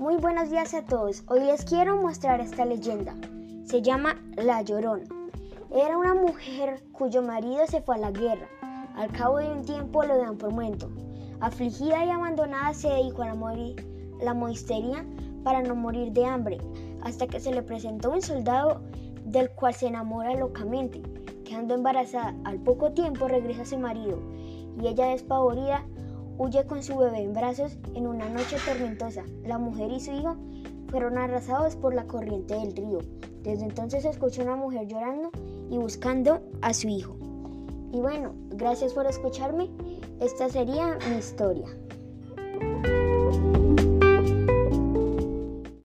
Muy buenos días a todos. Hoy les quiero mostrar esta leyenda. Se llama La Llorona. Era una mujer cuyo marido se fue a la guerra. Al cabo de un tiempo lo dan por muerto. Afligida y abandonada se dedicó a la, monistería para no morir de hambre, hasta que se le presentó un soldado del cual se enamora locamente. Quedando embarazada, al poco tiempo regresa a su marido y ella despavorida huye con su bebé en brazos en una noche tormentosa. La mujer y su hijo fueron arrasados por la corriente del río. Desde entonces escucha una mujer llorando y buscando a su hijo. Y bueno, gracias por escucharme. Esta sería mi historia.